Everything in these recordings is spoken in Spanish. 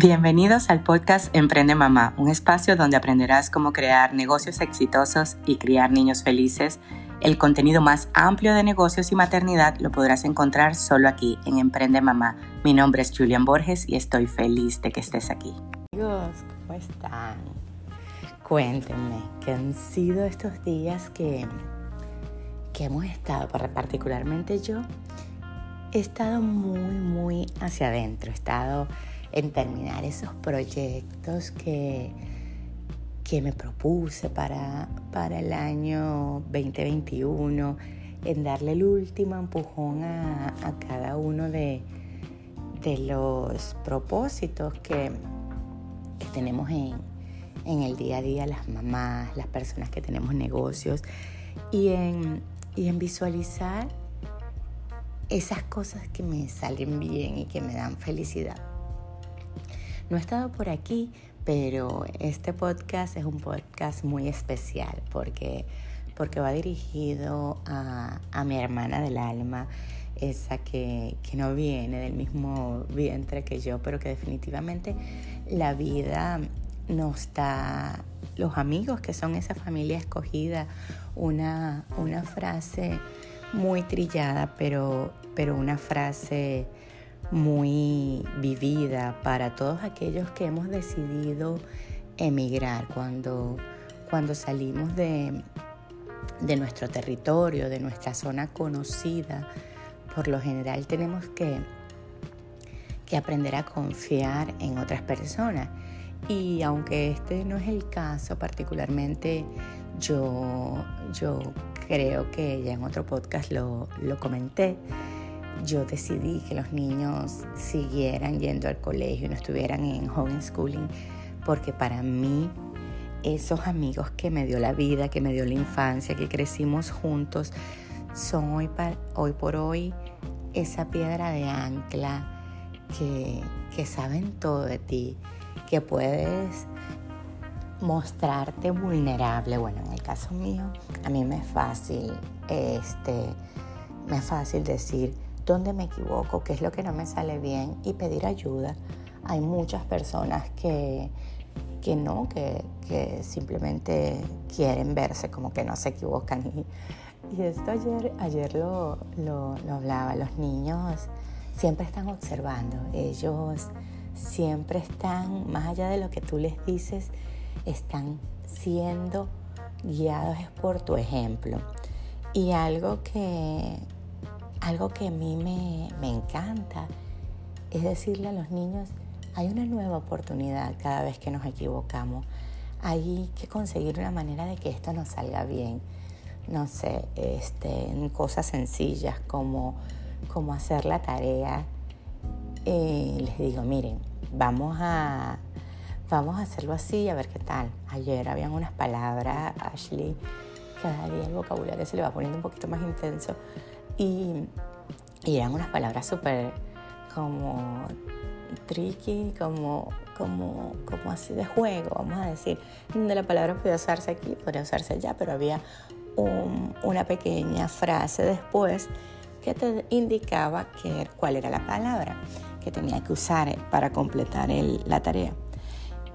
Bienvenidos al podcast Emprende Mamá, un espacio donde aprenderás cómo crear negocios exitosos y criar niños felices. El contenido más amplio de negocios y maternidad lo podrás encontrar solo aquí en Emprende Mamá. Mi nombre es Julian Borges y estoy feliz de que estés aquí. Amigos, ¿cómo están? Cuéntenme, ¿qué han sido estos días que, que hemos estado, particularmente yo? He estado muy, muy hacia adentro, he estado en terminar esos proyectos que, que me propuse para, para el año 2021, en darle el último empujón a, cada uno de, de, los propósitos que, tenemos en, en, el día a día, las mamás, las personas que tenemos negocios, y en, y en visualizar esas cosas que me salen bien y que me dan felicidad. No he estado por aquí, pero este podcast es un podcast muy especial porque, porque va dirigido a, mi hermana del alma, esa que, que, no viene del mismo vientre que yo, pero que definitivamente la vida nos da, los amigos que son esa familia escogida, una, una frase muy trillada, pero, pero una frase muy vivida para todos aquellos que hemos decidido emigrar cuando, cuando salimos de, de nuestro territorio, de nuestra zona conocida. Por lo general tenemos que, que aprender a confiar en otras personas. Y aunque este no es el caso, particularmente yo, yo creo que ya en otro podcast lo, lo comenté, yo decidí que los niños siguieran yendo al colegio y no estuvieran en homeschooling, porque para mí esos amigos que me dio la vida, que me dio la infancia, que crecimos juntos, son hoy, hoy por hoy esa piedra de ancla que, que saben todo de ti, que puedes mostrarte vulnerable. Bueno, en el caso mío, a mí me es fácil, este, me es fácil decir, dónde me equivoco, qué es lo que no me sale bien y pedir ayuda. Hay muchas personas que, que no, que, que, simplemente quieren verse como que no se equivocan. Y, y esto ayer, ayer lo, lo, lo hablaba, los niños siempre están observando, ellos siempre están, más allá de lo que tú les dices, están siendo guiados por tu ejemplo. Y algo que, algo que a mí me, encanta es decirle a los niños, hay una nueva oportunidad cada vez que nos equivocamos. Hay que conseguir una manera de que esto nos salga bien. No sé, este, en cosas sencillas como, como hacer la tarea. Eh, les digo, miren, vamos a, vamos a hacerlo así a ver qué tal. Ayer habían unas palabras, Ashley, cada día el vocabulario se le va poniendo un poquito más intenso. Y, eran unas palabras súper como tricky, como, como, como así de juego, vamos a decir, donde la palabra podía usarse aquí, podría usarse allá, pero había una pequeña frase después que te indicaba que, cuál era la palabra que tenía que usar para completar la tarea.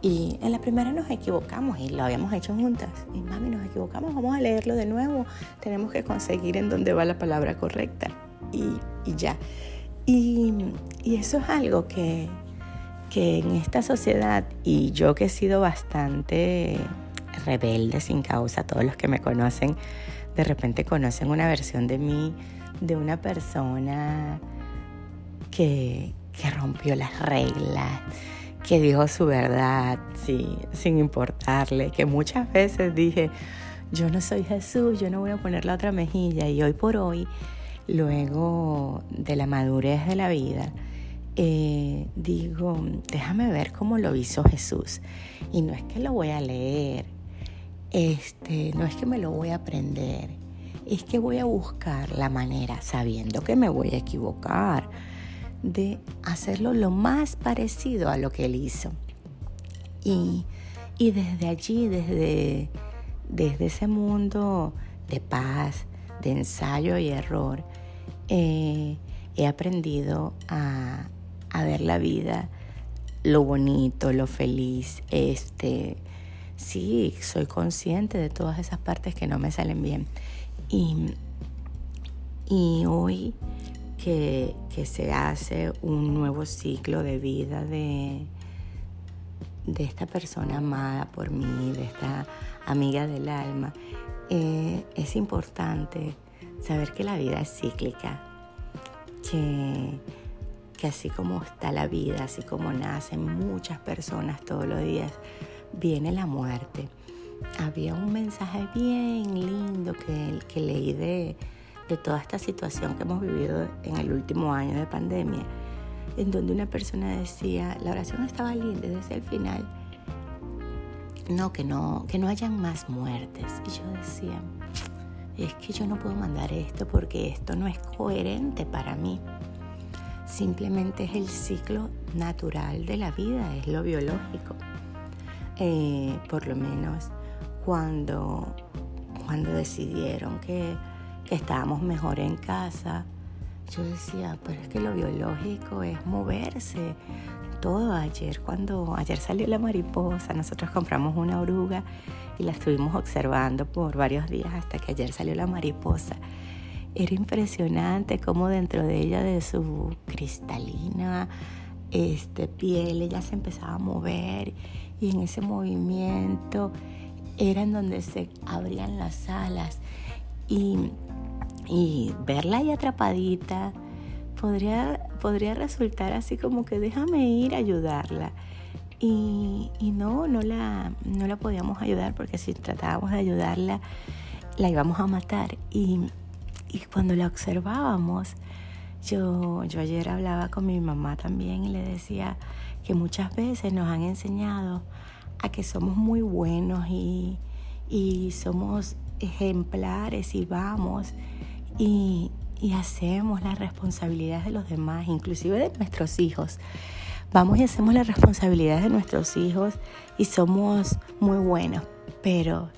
Y en la primera nos equivocamos y lo habíamos hecho juntas. Y mami, nos equivocamos, vamos a leerlo de nuevo. Tenemos que conseguir en dónde va la palabra correcta. Y, ya. Y, eso es algo que, que en esta sociedad, y yo que he sido bastante rebelde sin causa, todos los que me conocen, de repente conocen una versión de mí, de una persona que, que rompió las reglas que dijo su verdad, sí, sin importarle, que muchas veces dije, yo no soy Jesús, yo no voy a poner la otra mejilla y hoy por hoy, luego de la madurez de la vida, eh, digo, déjame ver cómo lo hizo Jesús. Y no es que lo voy a leer, este, no es que me lo voy a aprender, es que voy a buscar la manera, sabiendo que me voy a equivocar de hacerlo lo más parecido a lo que él hizo. Y, desde allí, desde, desde ese mundo de paz, de ensayo y error, eh, he aprendido a, ver la vida lo bonito, lo feliz, este, sí, soy consciente de todas esas partes que no me salen bien. Y, y hoy que, que, se hace un nuevo ciclo de vida de, de esta persona amada por mí, de esta amiga del alma, eh, es importante saber que la vida es cíclica, que, que así como está la vida, así como nacen muchas personas todos los días, viene la muerte. Había un mensaje bien lindo que, que leí de, de toda esta situación que hemos vivido en el último año de pandemia, en donde una persona decía, la oración estaba linda desde el final, no, que no, que no hayan más muertes. Y yo decía, es que yo no puedo mandar esto porque esto no es coherente para mí. Simplemente es el ciclo natural de la vida, es lo biológico. Eh, por lo menos cuando, cuando decidieron que, que estábamos mejor en casa, yo decía, pero es que lo biológico es moverse, todo ayer, cuando ayer salió la mariposa, nosotros compramos una oruga y la estuvimos observando por varios días hasta que ayer salió la mariposa. Era impresionante cómo dentro de ella, de su cristalina este, piel, ella se empezaba a mover y en ese movimiento era en donde se abrían las alas. Y, y verla ahí atrapadita podría, podría resultar así como que déjame ir a ayudarla. Y, no, no la, no la podíamos ayudar porque si tratábamos de ayudarla, la íbamos a matar. Y, y cuando la observábamos, yo, yo ayer hablaba con mi mamá también y le decía que muchas veces nos han enseñado a que somos muy buenos y, y somos ejemplares y vamos y, hacemos las responsabilidades de los demás, inclusive de nuestros hijos. Vamos y hacemos las responsabilidades de nuestros hijos y somos muy buenos, pero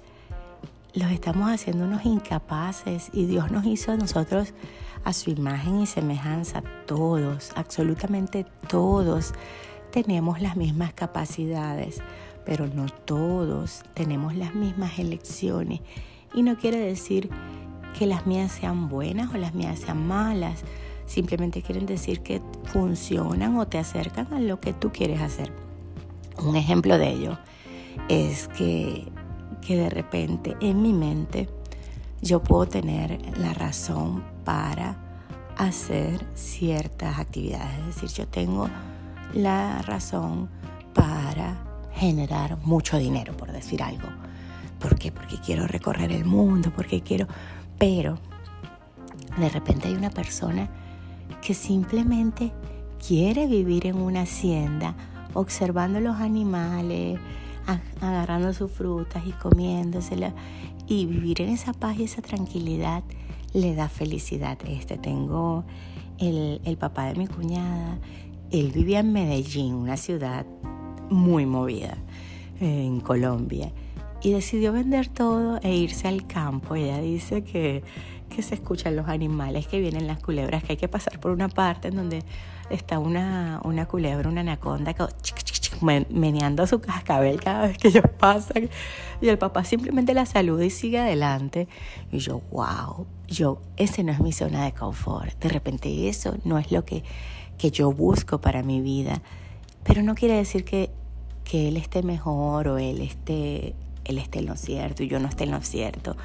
los estamos haciendo unos incapaces y Dios nos hizo a nosotros a su imagen y semejanza, todos, absolutamente todos tenemos las mismas capacidades, pero no todos tenemos las mismas elecciones. Y no quiere decir que las mías sean buenas o las mías sean malas. Simplemente quieren decir que funcionan o te acercan a lo que tú quieres hacer. Un ejemplo de ello es que, que de repente en mi mente yo puedo tener la razón para hacer ciertas actividades. Es decir, yo tengo la razón para generar mucho dinero, por decir algo. ¿Por qué? Porque quiero recorrer el mundo, porque quiero pero de repente hay una persona que simplemente quiere vivir en una hacienda, observando los animales, agarrando sus frutas y comiéndoselas. Y vivir en esa paz y esa tranquilidad le da felicidad. Este tengo el, el papá de mi cuñada. Él vivía en Medellín, una ciudad muy movida en Colombia y decidió vender todo e irse al campo. Ella dice que, que se escuchan los animales, que vienen las culebras, que hay que pasar por una parte en donde está una, una culebra, una anaconda, que meneando su cascabel cada vez que ellos pasan. Y el papá simplemente la saluda y sigue adelante. Y yo, wow, yo, ese no es mi zona de confort. De repente eso no es lo que, que yo busco para mi vida. Pero no quiere decir que, que él esté mejor o él esté él esté en lo cierto y yo no esté en lo cierto.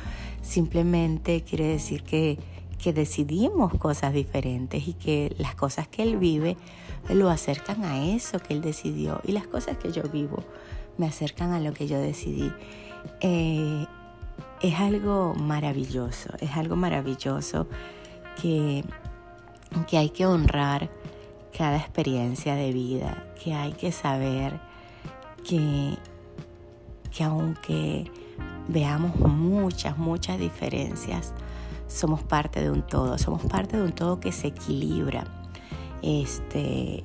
Simplemente quiere decir que, que decidimos cosas diferentes y que las cosas que él vive lo acercan a eso que él decidió y las cosas que yo vivo me acercan a lo que yo decidí. Eh, es algo maravilloso, es algo maravilloso que, que hay que honrar cada experiencia de vida, que hay que saber que que aunque veamos muchas, muchas diferencias, somos parte de un todo, somos parte de un todo que se equilibra. Este,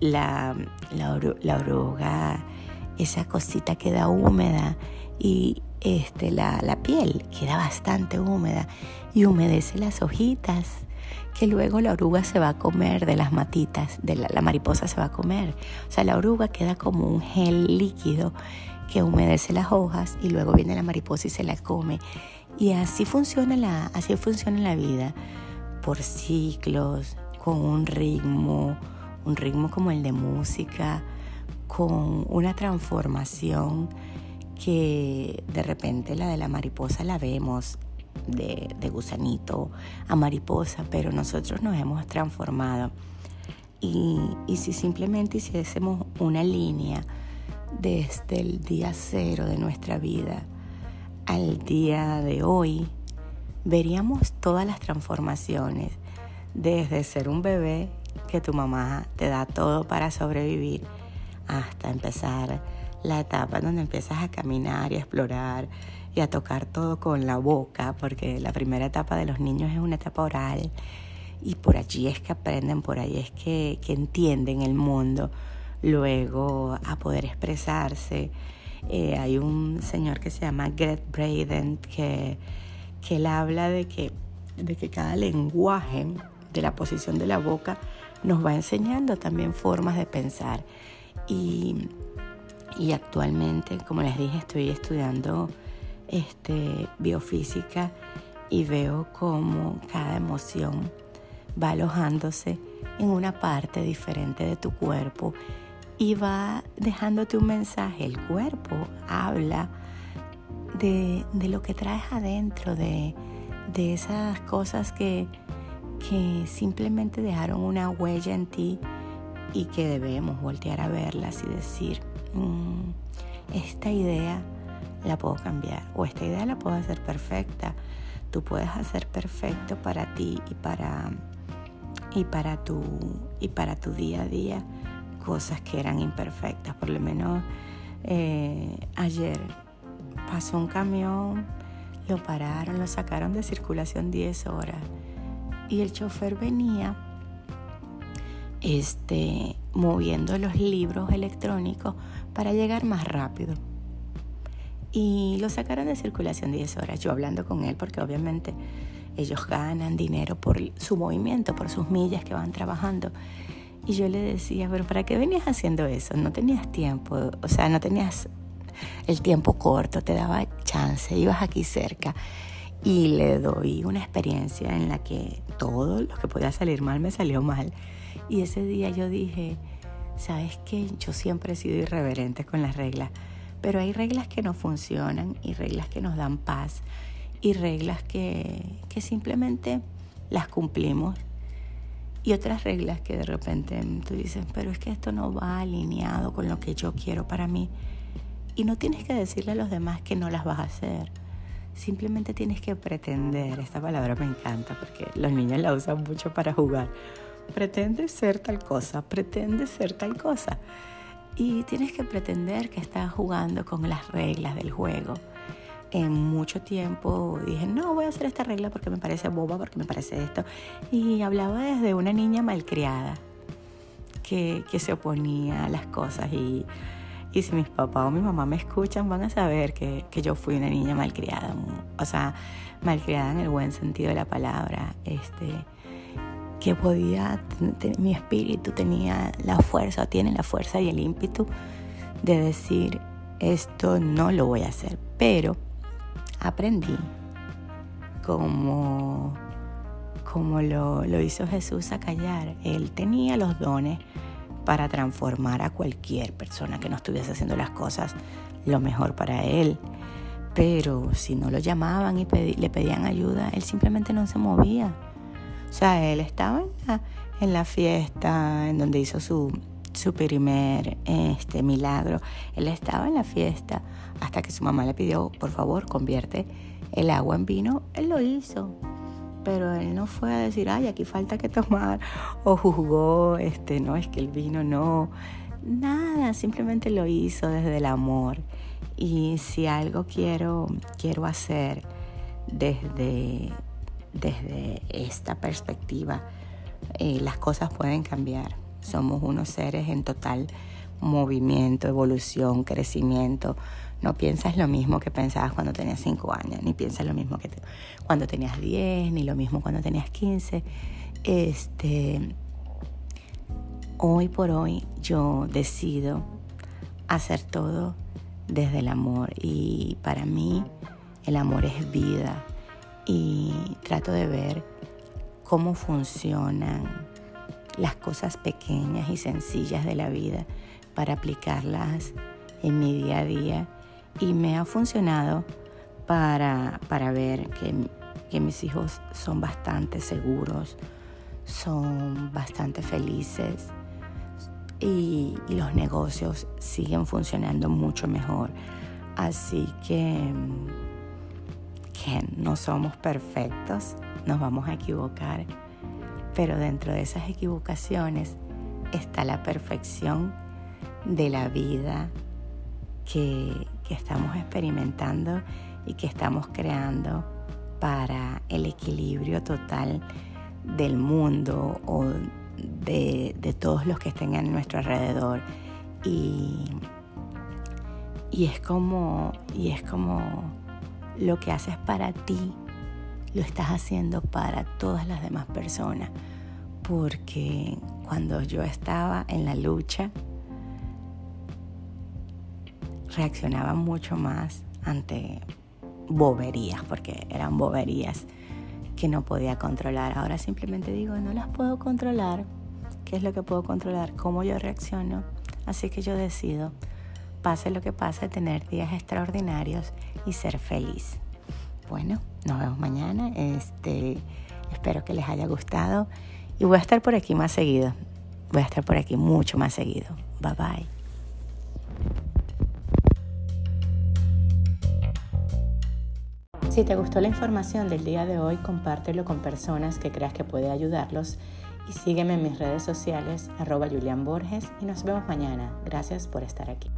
la, la, oruga, esa cosita queda húmeda y este, la, la piel queda bastante húmeda y humedece las hojitas que luego la oruga se va a comer de las matitas, de la, la mariposa se va a comer. O sea, la oruga queda como un gel líquido que humedece las hojas y luego viene la mariposa y se la come. Y así funciona la, así funciona la vida, por ciclos, con un ritmo, un ritmo como el de música, con una transformación que de repente la de la mariposa la vemos de, gusanito a mariposa, pero nosotros nos hemos transformado. Y, y si simplemente hiciésemos una línea desde el día cero de nuestra vida al día de hoy, veríamos todas las transformaciones, desde ser un bebé que tu mamá te da todo para sobrevivir, hasta empezar la etapa donde empiezas a caminar y a explorar y a tocar todo con la boca, porque la primera etapa de los niños es una etapa oral y por allí es que aprenden, por ahí es que, que entienden el mundo, luego a poder expresarse. Eh, hay un señor que se llama Gret Braden que, que él habla de que, de que cada lenguaje de la posición de la boca nos va enseñando también formas de pensar. Y, y actualmente, como les dije, estoy estudiando este, biofísica y veo cómo cada emoción va alojándose en una parte diferente de tu cuerpo y va dejándote un mensaje. El cuerpo habla de, lo que traes adentro, de, esas cosas que, que simplemente dejaron una huella en ti y que debemos voltear a verlas y decir, mm, esta idea la puedo cambiar o esta idea la puedo hacer perfecta. Tú puedes hacer perfecto para ti y para, y para, tu, y para tu día a día cosas que eran imperfectas. Por lo menos eh, ayer pasó un camión, lo pararon, lo sacaron de circulación 10 horas y el chofer venía este, moviendo los libros electrónicos para llegar más rápido. Y lo sacaron de circulación 10 horas, yo hablando con él, porque obviamente ellos ganan dinero por su movimiento, por sus millas que van trabajando. Y yo le decía, pero ¿para qué venías haciendo eso? No tenías tiempo, o sea, no tenías el tiempo corto, te daba chance, ibas aquí cerca. Y le doy una experiencia en la que todo lo que podía salir mal me salió mal. Y ese día yo dije, ¿sabes qué? Yo siempre he sido irreverente con las reglas, pero hay reglas que no funcionan y reglas que nos dan paz y reglas que, que simplemente las cumplimos y otras reglas que de repente tú dices, pero es que esto no va alineado con lo que yo quiero para mí. Y no tienes que decirle a los demás que no las vas a hacer. Simplemente tienes que pretender. Esta palabra me encanta porque los niños la usan mucho para jugar pretende ser tal cosa, pretende ser tal cosa. Y tienes que pretender que estás jugando con las reglas del juego. En mucho tiempo dije, no, voy a hacer esta regla porque me parece boba, porque me parece esto. Y hablaba desde una niña malcriada que, que se oponía a las cosas. Y, y si mis papás o mi mamá me escuchan, van a saber que, que yo fui una niña malcriada. O sea, malcriada en el buen sentido de la palabra. Este, que podía, mi espíritu tenía la fuerza, tiene la fuerza y el ímpetu de decir, esto no lo voy a hacer, pero aprendí como, lo hizo Jesús a callar. Él tenía los dones para transformar a cualquier persona que no estuviese haciendo las cosas lo mejor para él. Pero si no lo llamaban y le pedían ayuda, él simplemente no se movía. O sea, él estaba en la, fiesta en donde hizo su, su primer este, milagro. Él estaba en la fiesta hasta que su mamá le pidió, por favor, convierte el agua en vino. Él lo hizo. Pero él no fue a decir, ay, aquí falta que tomar. O juzgó, este, no, es que el vino no. Nada, simplemente lo hizo desde el amor. Y si algo quiero, quiero hacer desde desde esta perspectiva, eh, las cosas pueden cambiar. Somos unos seres en total movimiento, evolución, crecimiento. No piensas lo mismo que pensabas cuando tenías 5 años, ni piensas lo mismo que cuando tenías 10, ni lo mismo cuando tenías 15. Este, hoy por hoy yo decido hacer todo desde el amor y para mí el amor es vida y trato de ver cómo funcionan las cosas pequeñas y sencillas de la vida para aplicarlas en mi día a día y me ha funcionado para, para ver que, que mis hijos son bastante seguros, son bastante felices y, los negocios siguen funcionando mucho mejor. Así que, que no somos perfectos, nos vamos a equivocar, pero dentro de esas equivocaciones está la perfección de la vida que, que estamos experimentando y que estamos creando para el equilibrio total del mundo o de, todos los que estén a nuestro alrededor. Y, y, es como, y es como lo que haces para ti, lo estás haciendo para todas las demás personas. Porque cuando yo estaba en la lucha, reaccionaba mucho más ante boberías, porque eran boberías que no podía controlar. Ahora simplemente digo, no las puedo controlar. ¿Qué es lo que puedo controlar? ¿Cómo yo reacciono? Así que yo decido, pase lo que pase, tener días extraordinarios y ser feliz. Bueno, nos vemos mañana. Este, espero que les haya gustado y voy a estar por aquí más seguido. Voy a estar por aquí mucho más seguido. Bye bye. Si te gustó la información del día de hoy, compártelo con personas que creas que puede ayudarlos y sígueme en mis redes sociales, arroba Borges, y nos vemos mañana. Gracias por estar aquí.